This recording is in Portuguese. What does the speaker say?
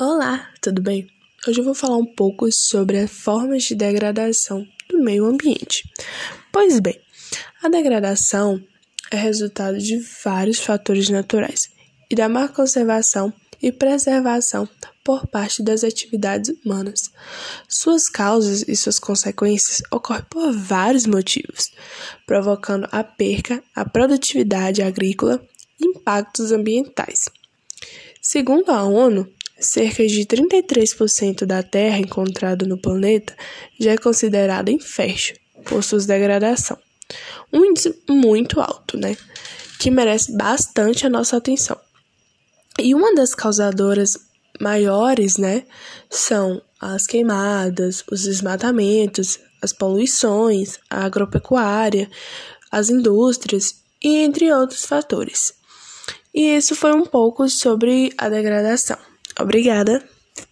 Olá, tudo bem? Hoje eu vou falar um pouco sobre as formas de degradação do meio ambiente. Pois bem, a degradação é resultado de vários fatores naturais e da má conservação e preservação por parte das atividades humanas. Suas causas e suas consequências ocorrem por vários motivos, provocando a perca, a produtividade agrícola e impactos ambientais. Segundo a ONU, cerca de 33% da terra encontrada no planeta já é considerada infértil por sua degradação. Um índice muito alto, né? Que merece bastante a nossa atenção. E uma das causadoras maiores, né, são as queimadas, os desmatamentos, as poluições, a agropecuária, as indústrias e entre outros fatores. E isso foi um pouco sobre a degradação. Obrigada!